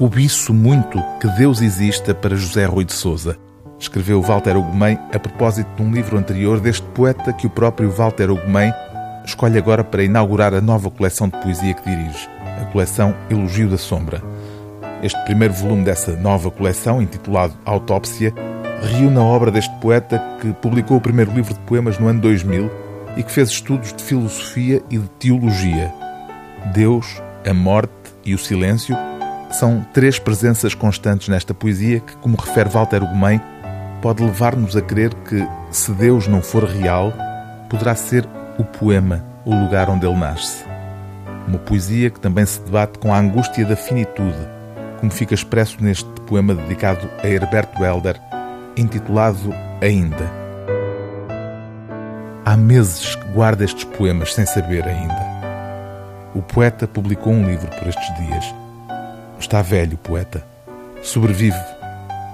cobiço muito que Deus exista para José Rui de Souza. Escreveu Walter Ugumem a propósito de um livro anterior deste poeta que o próprio Walter Ugumem escolhe agora para inaugurar a nova coleção de poesia que dirige, a coleção Elogio da Sombra. Este primeiro volume dessa nova coleção, intitulado Autópsia, reúne a obra deste poeta que publicou o primeiro livro de poemas no ano 2000 e que fez estudos de filosofia e de teologia. Deus, a morte e o silêncio são três presenças constantes nesta poesia que, como refere Walter Ugumem, pode levar-nos a crer que, se Deus não for real, poderá ser o poema o lugar onde ele nasce. Uma poesia que também se debate com a angústia da finitude, como fica expresso neste poema dedicado a Herberto Helder, intitulado Ainda. Há meses que guarda estes poemas sem saber ainda. O poeta publicou um livro por estes dias. Está velho, poeta. Sobrevive.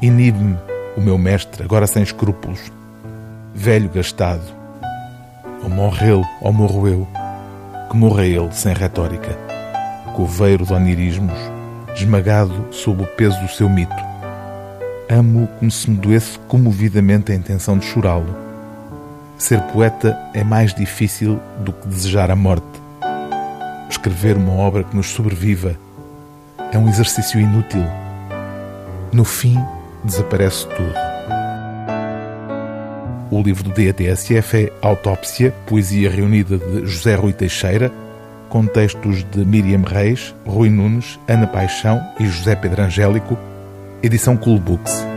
Inibe-me, o meu mestre, agora sem escrúpulos. Velho gastado. Ou morre ele, ou morro eu. Que morra ele sem retórica. Coveiro de onirismos, esmagado sob o peso do seu mito. Amo como se me doesse comovidamente a intenção de chorá-lo. Ser poeta é mais difícil do que desejar a morte. Escrever uma obra que nos sobreviva é um exercício inútil. No fim, desaparece tudo. O livro do DATSF é Autópsia, poesia reunida de José Rui Teixeira, com textos de Miriam Reis, Rui Nunes, Ana Paixão e José Pedro Angélico, edição Cool Books.